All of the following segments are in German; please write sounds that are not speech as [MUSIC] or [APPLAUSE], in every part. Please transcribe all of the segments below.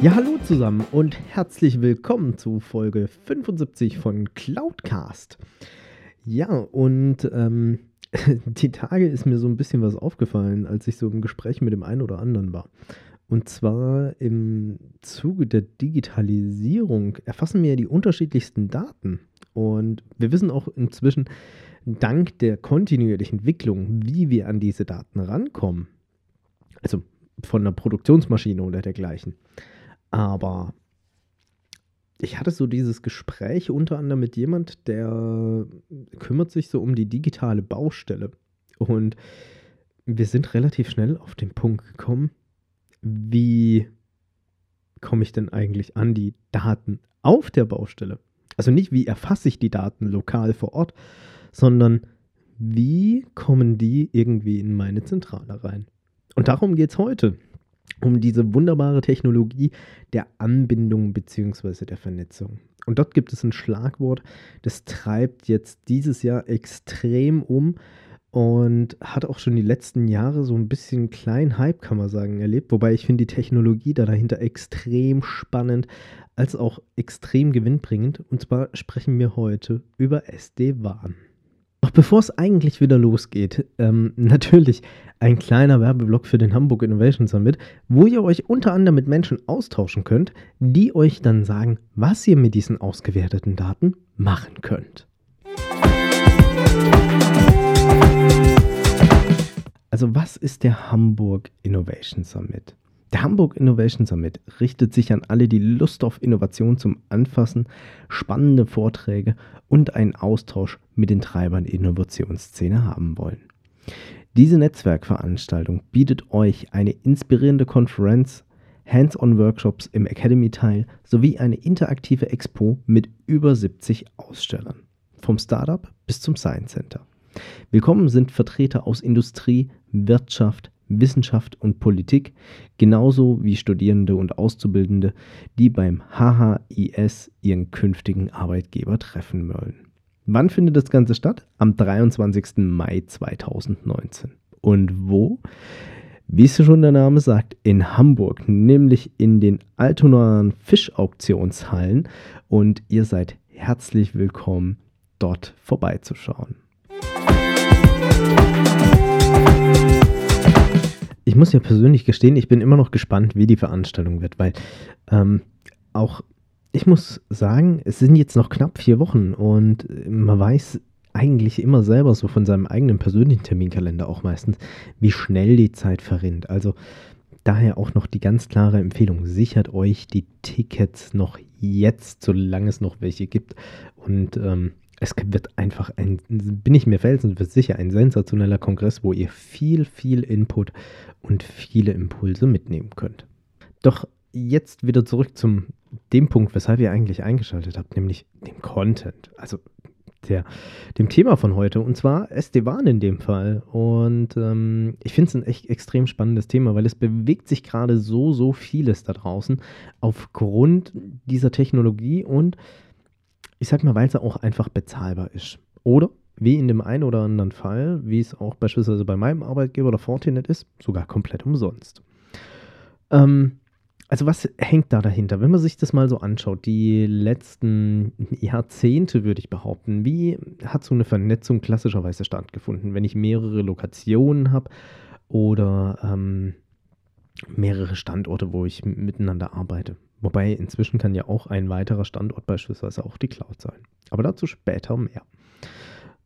Ja, hallo zusammen und herzlich willkommen zu Folge 75 von Cloudcast. Ja, und ähm, [LAUGHS] die Tage ist mir so ein bisschen was aufgefallen, als ich so im Gespräch mit dem einen oder anderen war. Und zwar im Zuge der Digitalisierung erfassen wir ja die unterschiedlichsten Daten. Und wir wissen auch inzwischen, dank der kontinuierlichen Entwicklung, wie wir an diese Daten rankommen. Also von einer Produktionsmaschine oder dergleichen. Aber ich hatte so dieses Gespräch unter anderem mit jemand, der kümmert sich so um die digitale Baustelle. Und wir sind relativ schnell auf den Punkt gekommen, wie komme ich denn eigentlich an die Daten auf der Baustelle? Also nicht, wie erfasse ich die Daten lokal vor Ort, sondern wie kommen die irgendwie in meine Zentrale rein? Und darum geht es heute um diese wunderbare Technologie der Anbindung bzw. der Vernetzung. Und dort gibt es ein Schlagwort, das treibt jetzt dieses Jahr extrem um und hat auch schon die letzten Jahre so ein bisschen kleinen Hype, kann man sagen, erlebt. Wobei ich finde die Technologie da dahinter extrem spannend als auch extrem gewinnbringend. Und zwar sprechen wir heute über SD-WAN. Doch bevor es eigentlich wieder losgeht, ähm, [LAUGHS] natürlich ein kleiner Werbeblock für den Hamburg Innovation Summit, wo ihr euch unter anderem mit Menschen austauschen könnt, die euch dann sagen, was ihr mit diesen ausgewerteten Daten machen könnt. Also was ist der Hamburg Innovation Summit? Der Hamburg Innovation Summit richtet sich an alle, die Lust auf Innovation zum Anfassen, spannende Vorträge und einen Austausch mit den Treibern der Innovationsszene haben wollen. Diese Netzwerkveranstaltung bietet euch eine inspirierende Konferenz, Hands-on-Workshops im Academy-Teil sowie eine interaktive Expo mit über 70 Ausstellern. Vom Startup bis zum Science Center. Willkommen sind Vertreter aus Industrie, Wirtschaft, Wissenschaft und Politik, genauso wie Studierende und Auszubildende, die beim HHIS ihren künftigen Arbeitgeber treffen wollen. Wann findet das Ganze statt? Am 23. Mai 2019. Und wo? Wie es schon der Name sagt, in Hamburg, nämlich in den Altonaer Fischauktionshallen. Und ihr seid herzlich willkommen, dort vorbeizuschauen. Ich muss ja persönlich gestehen, ich bin immer noch gespannt, wie die Veranstaltung wird, weil ähm, auch ich muss sagen, es sind jetzt noch knapp vier Wochen und man weiß eigentlich immer selber so von seinem eigenen persönlichen Terminkalender auch meistens, wie schnell die Zeit verrinnt. Also daher auch noch die ganz klare Empfehlung, sichert euch die Tickets noch jetzt, solange es noch welche gibt. Und ähm, es wird einfach ein, bin ich mir felsenfest sicher, ein sensationeller Kongress, wo ihr viel, viel Input und viele Impulse mitnehmen könnt. Doch jetzt wieder zurück zum dem Punkt, weshalb ihr eigentlich eingeschaltet habt, nämlich dem Content, also der, dem Thema von heute, und zwar SD-WAN in dem Fall. Und ähm, ich finde es ein echt extrem spannendes Thema, weil es bewegt sich gerade so, so vieles da draußen aufgrund dieser Technologie und ich sag mal, weil es auch einfach bezahlbar ist. Oder wie in dem einen oder anderen Fall, wie es auch beispielsweise bei meinem Arbeitgeber oder Fortinet ist, sogar komplett umsonst. Ähm, also was hängt da dahinter? Wenn man sich das mal so anschaut, die letzten Jahrzehnte würde ich behaupten, wie hat so eine Vernetzung klassischerweise stattgefunden, wenn ich mehrere Lokationen habe oder ähm, mehrere Standorte, wo ich miteinander arbeite. Wobei inzwischen kann ja auch ein weiterer Standort beispielsweise auch die Cloud sein. Aber dazu später mehr.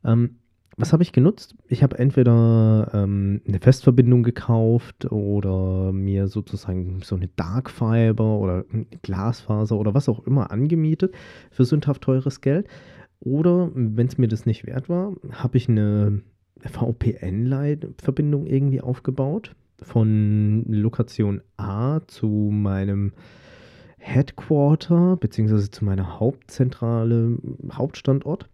Ähm, was habe ich genutzt? Ich habe entweder ähm, eine Festverbindung gekauft oder mir sozusagen so eine Dark Fiber oder Glasfaser oder was auch immer angemietet für sündhaft teures Geld. Oder wenn es mir das nicht wert war, habe ich eine VPN-Verbindung irgendwie aufgebaut von Lokation A zu meinem Headquarter, beziehungsweise zu meiner Hauptzentrale, Hauptstandort.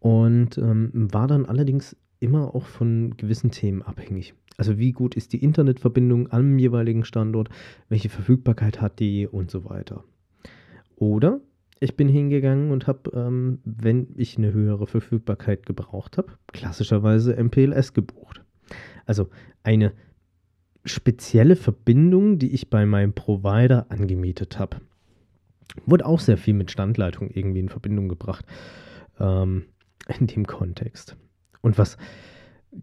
Und ähm, war dann allerdings immer auch von gewissen Themen abhängig. Also wie gut ist die Internetverbindung am jeweiligen Standort, welche Verfügbarkeit hat die und so weiter. Oder ich bin hingegangen und habe, ähm, wenn ich eine höhere Verfügbarkeit gebraucht habe, klassischerweise MPLS gebucht. Also eine spezielle Verbindung, die ich bei meinem Provider angemietet habe. Wurde auch sehr viel mit Standleitung irgendwie in Verbindung gebracht ähm, [LAUGHS] in dem Kontext. Und was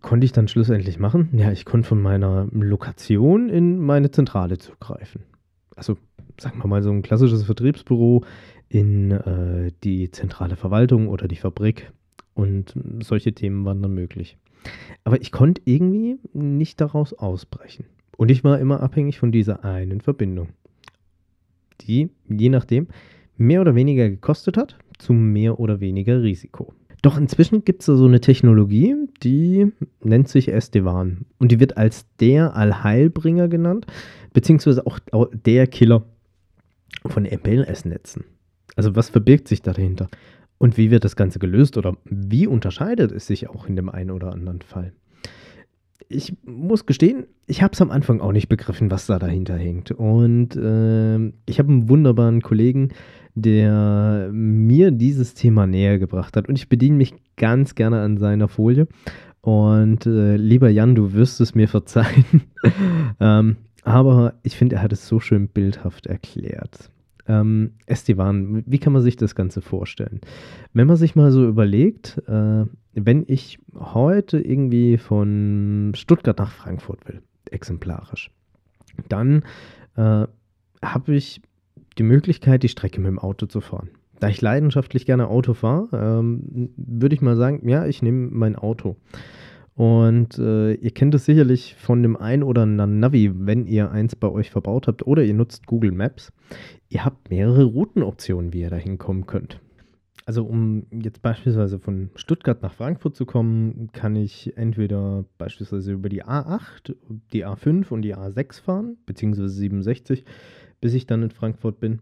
konnte ich dann schlussendlich machen? Ja, ich konnte von meiner Lokation in meine Zentrale zugreifen. Also sagen wir mal so ein klassisches Vertriebsbüro in äh, die zentrale Verwaltung oder die Fabrik und solche Themen waren dann möglich. Aber ich konnte irgendwie nicht daraus ausbrechen. Und ich war immer abhängig von dieser einen Verbindung, die je nachdem mehr oder weniger gekostet hat, zu mehr oder weniger Risiko. Doch inzwischen gibt es so eine Technologie, die nennt sich SD-WAN. Und die wird als der Allheilbringer genannt, beziehungsweise auch der Killer von MPLS-Netzen. Also was verbirgt sich dahinter? Und wie wird das Ganze gelöst oder wie unterscheidet es sich auch in dem einen oder anderen Fall? Ich muss gestehen, ich habe es am Anfang auch nicht begriffen, was da dahinter hängt. Und äh, ich habe einen wunderbaren Kollegen, der mir dieses Thema näher gebracht hat. Und ich bediene mich ganz gerne an seiner Folie. Und äh, lieber Jan, du wirst es mir verzeihen. [LAUGHS] ähm, aber ich finde, er hat es so schön bildhaft erklärt. Ähm, Esteban, wie kann man sich das Ganze vorstellen? Wenn man sich mal so überlegt, äh, wenn ich heute irgendwie von Stuttgart nach Frankfurt will, exemplarisch, dann äh, habe ich die Möglichkeit, die Strecke mit dem Auto zu fahren. Da ich leidenschaftlich gerne Auto fahre, ähm, würde ich mal sagen, ja, ich nehme mein Auto. Und äh, ihr kennt es sicherlich von dem ein oder anderen Navi, wenn ihr eins bei euch verbaut habt oder ihr nutzt Google Maps. Ihr habt mehrere Routenoptionen, wie ihr da hinkommen könnt. Also um jetzt beispielsweise von Stuttgart nach Frankfurt zu kommen, kann ich entweder beispielsweise über die A8, die A5 und die A6 fahren, beziehungsweise 67 bis ich dann in Frankfurt bin.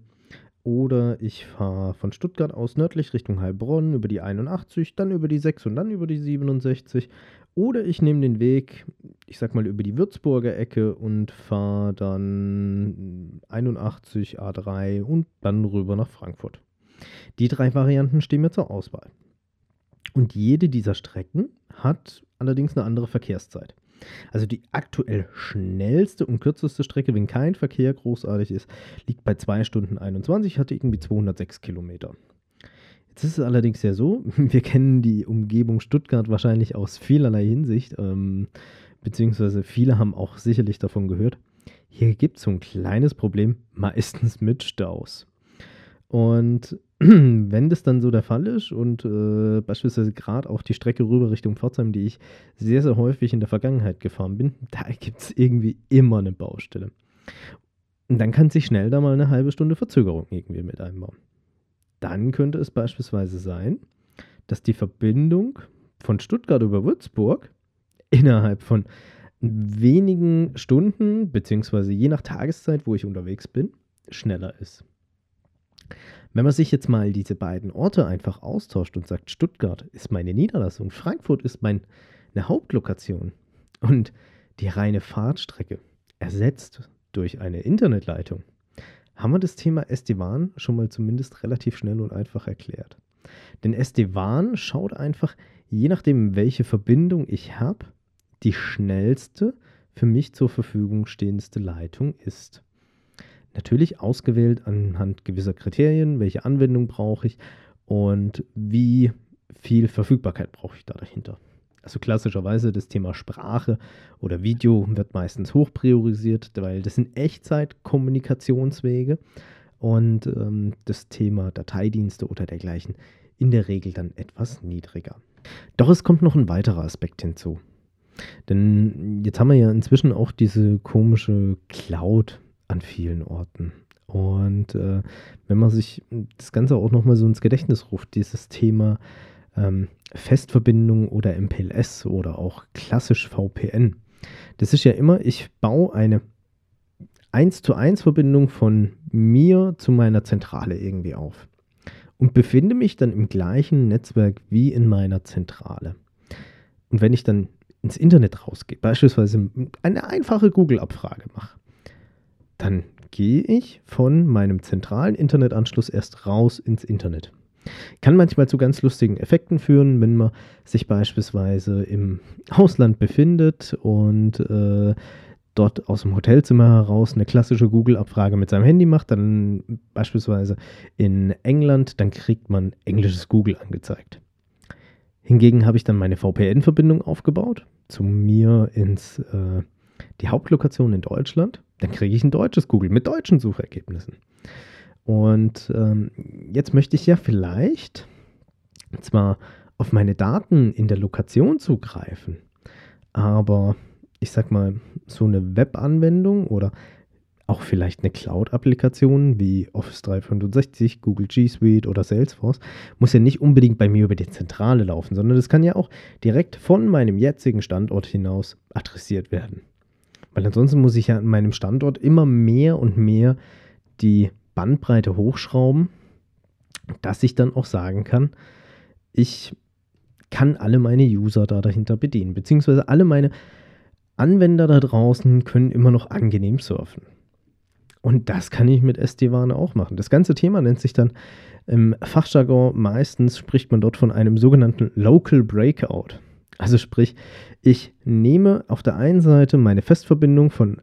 Oder ich fahre von Stuttgart aus nördlich Richtung Heilbronn über die 81, dann über die 6 und dann über die 67. Oder ich nehme den Weg, ich sag mal, über die Würzburger Ecke und fahre dann 81 A3 und dann rüber nach Frankfurt. Die drei Varianten stehen mir zur Auswahl. Und jede dieser Strecken hat allerdings eine andere Verkehrszeit. Also die aktuell schnellste und kürzeste Strecke, wenn kein Verkehr großartig ist, liegt bei 2 Stunden 21, hatte irgendwie 206 Kilometer. Jetzt ist allerdings ja so, [LAUGHS] wir kennen die Umgebung Stuttgart wahrscheinlich aus vielerlei Hinsicht, ähm, beziehungsweise viele haben auch sicherlich davon gehört. Hier gibt es so ein kleines Problem, meistens mit Staus. Und [CLEARS THROAT] wenn das dann so der Fall ist und äh, beispielsweise gerade auch die Strecke rüber Richtung Pforzheim, die ich sehr, sehr häufig in der Vergangenheit gefahren bin, [LAUGHS] da gibt es irgendwie immer eine Baustelle. Und dann kann sich schnell da mal eine halbe Stunde Verzögerung irgendwie mit einbauen. Dann könnte es beispielsweise sein, dass die Verbindung von Stuttgart über Würzburg innerhalb von wenigen Stunden, beziehungsweise je nach Tageszeit, wo ich unterwegs bin, schneller ist. Wenn man sich jetzt mal diese beiden Orte einfach austauscht und sagt, Stuttgart ist meine Niederlassung, Frankfurt ist meine Hauptlokation und die reine Fahrtstrecke ersetzt durch eine Internetleitung, haben wir das Thema SD-WAN schon mal zumindest relativ schnell und einfach erklärt. Denn SD-WAN schaut einfach, je nachdem, welche Verbindung ich habe, die schnellste für mich zur Verfügung stehendste Leitung ist. Natürlich ausgewählt anhand gewisser Kriterien, welche Anwendung brauche ich und wie viel Verfügbarkeit brauche ich da dahinter. Also klassischerweise das Thema Sprache oder Video wird meistens hoch priorisiert, weil das sind Echtzeit-Kommunikationswege und ähm, das Thema Dateidienste oder dergleichen in der Regel dann etwas niedriger. Doch es kommt noch ein weiterer Aspekt hinzu. Denn jetzt haben wir ja inzwischen auch diese komische Cloud an vielen Orten. Und äh, wenn man sich das Ganze auch nochmal so ins Gedächtnis ruft, dieses Thema ähm, Festverbindung oder MPLS oder auch klassisch VPN, Das ist ja immer, ich baue eine 1 zu 1 Verbindung von mir zu meiner Zentrale irgendwie auf und befinde mich dann im gleichen Netzwerk wie in meiner Zentrale. Und wenn ich dann ins Internet rausgehe, beispielsweise eine einfache Google-Abfrage mache, dann gehe ich von meinem zentralen Internetanschluss erst raus ins Internet. Kann manchmal zu ganz lustigen Effekten führen, wenn man sich beispielsweise im Ausland befindet und äh, dort aus dem Hotelzimmer heraus eine klassische Google-Abfrage mit seinem Handy macht, dann beispielsweise in England, dann kriegt man englisches Google angezeigt. Hingegen habe ich dann meine VPN-Verbindung aufgebaut zu mir ins äh, die Hauptlokation in Deutschland, dann kriege ich ein deutsches Google mit deutschen Suchergebnissen. Und ähm, jetzt möchte ich ja vielleicht zwar auf meine Daten in der Lokation zugreifen, aber ich sag mal, so eine Web-Anwendung oder auch vielleicht eine Cloud-Applikation wie Office 365, Google G Suite oder Salesforce muss ja nicht unbedingt bei mir über die Zentrale laufen, sondern das kann ja auch direkt von meinem jetzigen Standort hinaus adressiert werden. Weil ansonsten muss ich ja an meinem Standort immer mehr und mehr die Bandbreite hochschrauben, dass ich dann auch sagen kann, ich kann alle meine User da dahinter bedienen, beziehungsweise alle meine Anwender da draußen können immer noch angenehm surfen. Und das kann ich mit SD-WAN auch machen. Das ganze Thema nennt sich dann im Fachjargon meistens spricht man dort von einem sogenannten Local Breakout. Also sprich, ich nehme auf der einen Seite meine Festverbindung von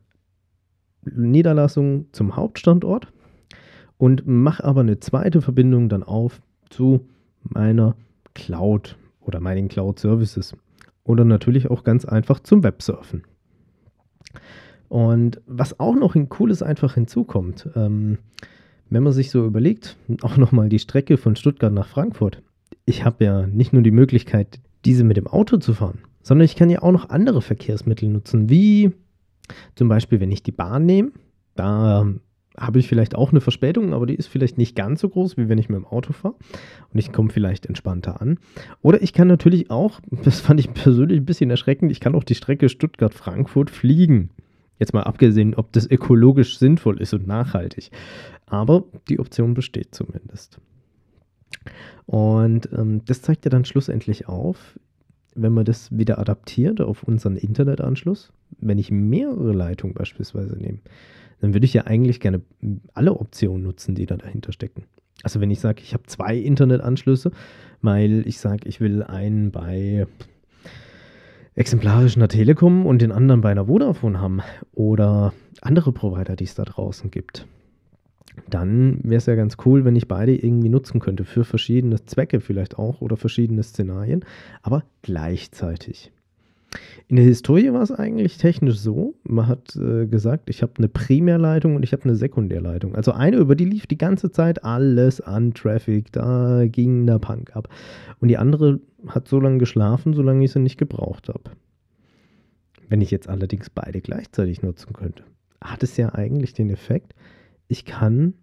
Niederlassung zum Hauptstandort und mache aber eine zweite Verbindung dann auf zu meiner Cloud oder meinen Cloud Services oder natürlich auch ganz einfach zum Websurfen. Und was auch noch ein cooles einfach hinzukommt, ähm, wenn man sich so überlegt, auch nochmal die Strecke von Stuttgart nach Frankfurt. Ich habe ja nicht nur die Möglichkeit, diese mit dem Auto zu fahren, sondern ich kann ja auch noch andere Verkehrsmittel nutzen, wie zum Beispiel, wenn ich die Bahn nehme, da habe ich vielleicht auch eine Verspätung, aber die ist vielleicht nicht ganz so groß, wie wenn ich mit dem Auto fahre und ich komme vielleicht entspannter an. Oder ich kann natürlich auch, [LAUGHS] das fand ich persönlich ein bisschen erschreckend, ich kann auch die Strecke Stuttgart-Frankfurt fliegen. Jetzt mal abgesehen, ob das ökologisch sinnvoll ist und nachhaltig. Aber die Option besteht zumindest. Und ähm, das zeigt ja dann schlussendlich auf, wenn man das wieder adaptiert auf unseren Internetanschluss, wenn ich mehrere Leitungen beispielsweise nehme, dann würde ich ja eigentlich gerne alle Optionen nutzen, die da dahinter stecken. Also wenn ich sage, ich habe zwei Internetanschlüsse, weil ich sage, ich will einen bei exemplarisch einer Telekom und den anderen bei einer Vodafone haben oder andere Provider, die es da draußen gibt, dann wäre es ja ganz cool, wenn ich beide irgendwie nutzen könnte für verschiedene Zwecke vielleicht auch oder verschiedene Szenarien, aber gleichzeitig. In der Historie war es eigentlich technisch so, man hat äh, gesagt, ich habe eine Primärleitung und ich habe eine Sekundärleitung. Also eine, über die lief die ganze Zeit alles an Traffic, da ging der Punk ab. Und die andere hat so lange geschlafen, solange ich sie nicht gebraucht habe. Wenn ich jetzt allerdings beide gleichzeitig nutzen könnte, hat es ja eigentlich den Effekt, ich kann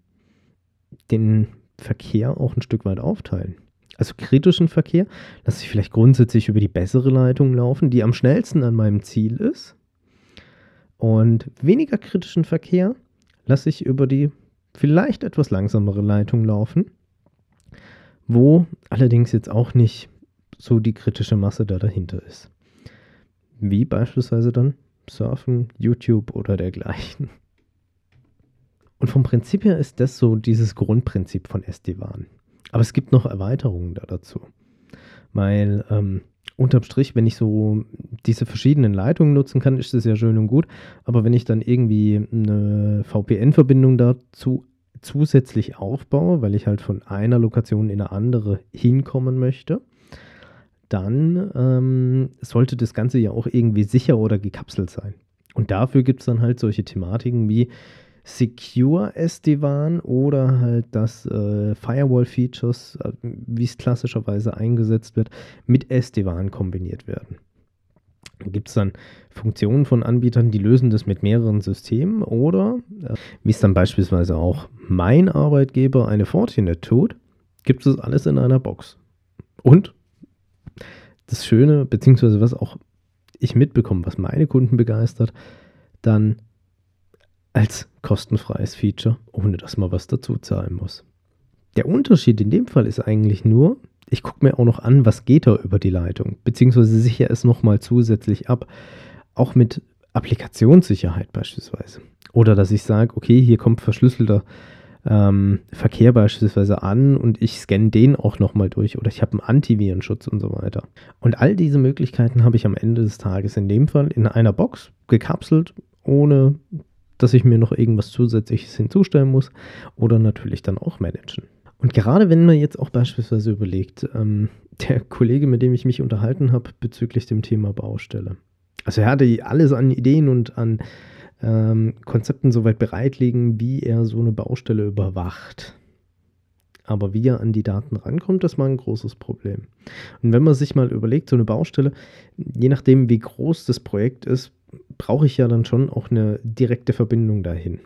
den Verkehr auch ein Stück weit aufteilen. Also kritischen Verkehr lasse ich vielleicht grundsätzlich über die bessere Leitung laufen, die am schnellsten an meinem Ziel ist. Und weniger kritischen Verkehr lasse ich über die vielleicht etwas langsamere Leitung laufen, wo allerdings jetzt auch nicht so die kritische Masse da dahinter ist. Wie beispielsweise dann Surfen, YouTube oder dergleichen. Und vom Prinzip her ist das so dieses Grundprinzip von SD-WAN. Aber es gibt noch Erweiterungen da dazu. Weil ähm, unterm Strich, wenn ich so diese verschiedenen Leitungen nutzen kann, ist das ja schön und gut. Aber wenn ich dann irgendwie eine VPN-Verbindung dazu zusätzlich aufbaue, weil ich halt von einer Lokation in eine andere hinkommen möchte, dann ähm, sollte das Ganze ja auch irgendwie sicher oder gekapselt sein. Und dafür gibt es dann halt solche Thematiken wie Secure SD-WAN oder halt das äh, Firewall-Features, äh, wie es klassischerweise eingesetzt wird, mit SD-WAN kombiniert werden. Gibt es dann Funktionen von Anbietern, die lösen das mit mehreren Systemen oder, äh, wie es dann beispielsweise auch mein Arbeitgeber eine Fortinet tut, gibt es alles in einer Box. Und das Schöne, beziehungsweise was auch ich mitbekomme, was meine Kunden begeistert, dann als kostenfreies Feature, ohne dass man was dazu zahlen muss. Der Unterschied in dem Fall ist eigentlich nur, ich gucke mir auch noch an, was geht da über die Leitung, beziehungsweise sichere es nochmal zusätzlich ab, auch mit Applikationssicherheit beispielsweise. Oder dass ich sage, okay, hier kommt verschlüsselter ähm, Verkehr beispielsweise an und ich scanne den auch nochmal durch oder ich habe einen Antivirenschutz und so weiter. Und all diese Möglichkeiten habe ich am Ende des Tages in dem Fall in einer Box gekapselt, ohne dass ich mir noch irgendwas Zusätzliches hinzustellen muss oder natürlich dann auch managen. Und gerade wenn man jetzt auch beispielsweise überlegt, ähm, der Kollege, mit dem ich mich unterhalten habe bezüglich dem Thema Baustelle. Also er hatte alles an Ideen und an ähm, Konzepten soweit bereit liegen, wie er so eine Baustelle überwacht. Aber wie er an die Daten rankommt, das war ein großes Problem. Und wenn man sich mal überlegt, so eine Baustelle, je nachdem, wie groß das Projekt ist, brauche ich ja dann schon auch eine direkte Verbindung dahin.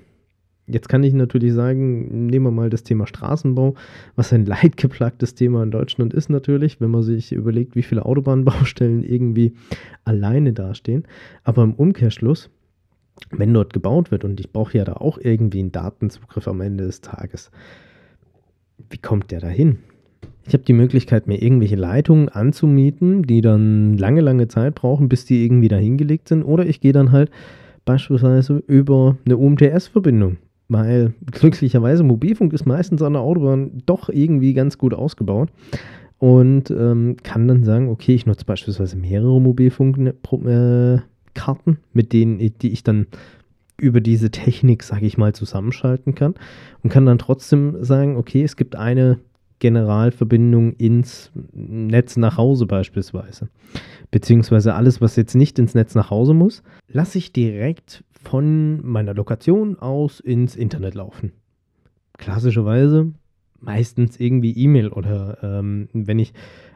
Jetzt kann ich natürlich sagen, nehmen wir mal das Thema Straßenbau, was ein [LAUGHS] leidgeplagtes Thema in Deutschland ist natürlich, wenn man sich überlegt, wie viele Autobahnbaustellen irgendwie alleine dastehen. Aber im Umkehrschluss wenn dort gebaut wird und ich brauche ja da auch irgendwie einen Datenzugriff am Ende des Tages, wie kommt der da hin? Ich habe die Möglichkeit, mir irgendwelche Leitungen anzumieten, die dann lange, lange Zeit brauchen, bis die irgendwie da hingelegt sind. Oder ich gehe dann halt beispielsweise über eine UMTS-Verbindung. Weil glücklicherweise Mobilfunk ist meistens an der Autobahn doch irgendwie ganz gut ausgebaut. Und ähm, kann dann sagen, okay, ich nutze beispielsweise mehrere Mobilfunk, äh, Karten, mit denen die ich dann über diese Technik, sage ich mal, zusammenschalten kann und kann dann trotzdem sagen, okay, es gibt eine Generalverbindung ins Netz nach Hause beispielsweise. Beziehungsweise alles, was jetzt nicht ins Netz nach Hause muss, lasse ich direkt von meiner Lokation aus ins Internet laufen. Klassischerweise meistens irgendwie E-Mail oder ähm, wenn ich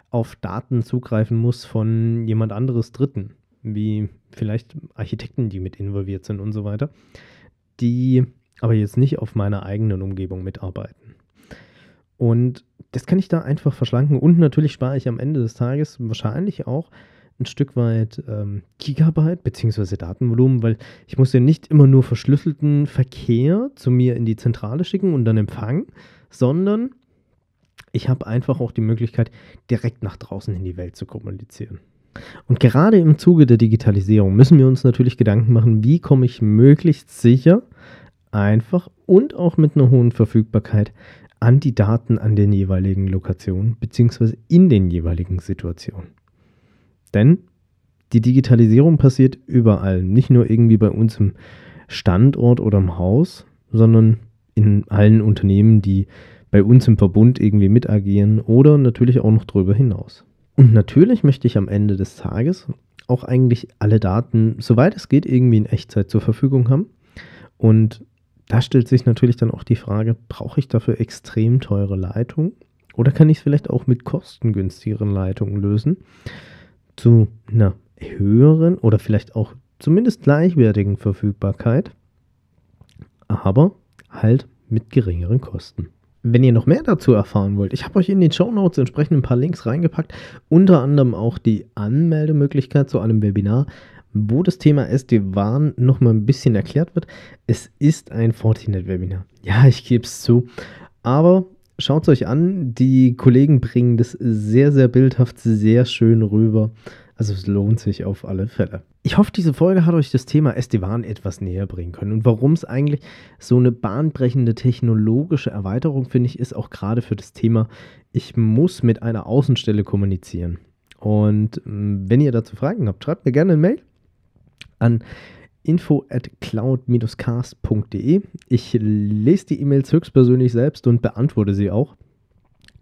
auf Daten zugreifen muss von jemand anderes Dritten wie vielleicht Architekten, die mit involviert sind und so weiter, die aber jetzt nicht auf meiner eigenen Umgebung mitarbeiten. Und das kann ich da einfach verschlanken und natürlich spare ich am Ende des Tages wahrscheinlich auch ein Stück weit ähm, Gigabyte bzw. Datenvolumen, weil ich muss ja nicht immer nur verschlüsselten Verkehr zu mir in die Zentrale schicken und dann empfangen, sondern ich habe einfach auch die Möglichkeit, direkt nach draußen in die Welt zu kommunizieren. Und gerade im Zuge der Digitalisierung müssen wir uns natürlich Gedanken machen, wie komme ich möglichst sicher, einfach und auch mit einer hohen Verfügbarkeit an die Daten an den jeweiligen Lokationen bzw. in den jeweiligen Situationen. Denn die Digitalisierung passiert überall, nicht nur irgendwie bei uns im Standort oder im Haus, sondern in allen Unternehmen, die bei uns im Verbund irgendwie mitagieren oder natürlich auch noch darüber hinaus. Und natürlich möchte ich am Ende des Tages auch eigentlich alle Daten, soweit es geht, irgendwie in Echtzeit zur Verfügung haben. Und da stellt sich natürlich dann auch die Frage, brauche ich dafür extrem teure Leitungen? Oder kann ich es vielleicht auch mit kostengünstigeren Leitungen lösen? Zu einer höheren oder vielleicht auch zumindest gleichwertigen Verfügbarkeit, aber halt mit geringeren Kosten. Wenn ihr noch mehr dazu erfahren wollt, ich habe euch in den Show Notes entsprechend ein paar Links reingepackt, unter anderem auch die Anmeldemöglichkeit zu einem Webinar, wo das Thema SD-WAN nochmal ein bisschen erklärt wird. Es ist ein Fortinet-Webinar. Ja, ich gebe es zu, aber schaut es euch an. Die Kollegen bringen das sehr, sehr bildhaft, sehr schön rüber. Also es lohnt sich auf alle Fälle. Ich hoffe, diese Folge hat euch das Thema SD-WAN etwas näher bringen können und warum es eigentlich so eine bahnbrechende technologische Erweiterung, finde ich, ist auch gerade für das Thema, ich muss mit einer Außenstelle kommunizieren. Und ähm, wenn ihr dazu Fragen habt, schreibt mir gerne eine Mail an info at cloud-cast.de. Ich lese die E-Mails höchstpersönlich selbst und beantworte sie auch.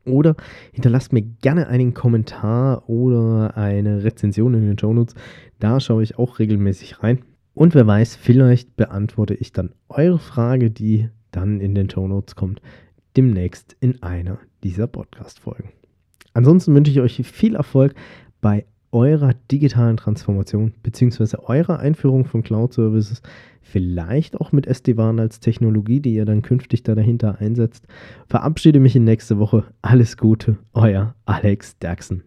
Oder hinterlasst mir gerne einen Kommentar oder eine Rezension in den Show Notes. Da schaue ich auch regelmäßig rein. Und wer weiß, vielleicht beantworte ich dann eure Frage, die dann in den Show Notes kommt, demnächst in einer dieser Podcast-Folgen. Ansonsten wünsche ich euch viel Erfolg bei eurer digitalen Transformation bzw. eurer Einführung von Cloud Services, vielleicht auch mit SD-WAN als Technologie, die ihr dann künftig da dahinter einsetzt. Verabschiede mich in nächste Woche. Alles Gute, euer Alex Derksen.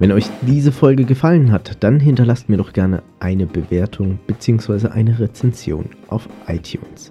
Wenn euch diese Folge gefallen hat, dann hinterlasst mir doch gerne eine Bewertung bzw. eine Rezension auf iTunes.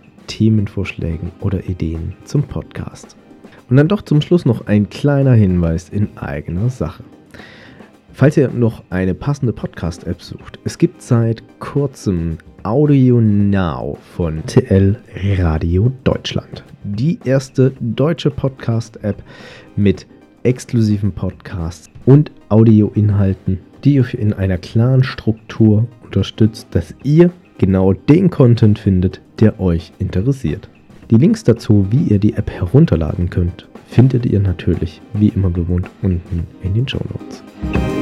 Themenvorschlägen oder Ideen zum Podcast. Und dann doch zum Schluss noch ein kleiner Hinweis in eigener Sache. Falls ihr noch eine passende Podcast-App sucht, es gibt seit kurzem Audio Now von TL Radio Deutschland. Die erste deutsche Podcast-App mit exklusiven Podcasts und Audioinhalten, die euch in einer klaren Struktur unterstützt, dass ihr genau den Content findet, der euch interessiert. Die Links dazu, wie ihr die App herunterladen könnt, findet ihr natürlich wie immer gewohnt unten in den Show Notes.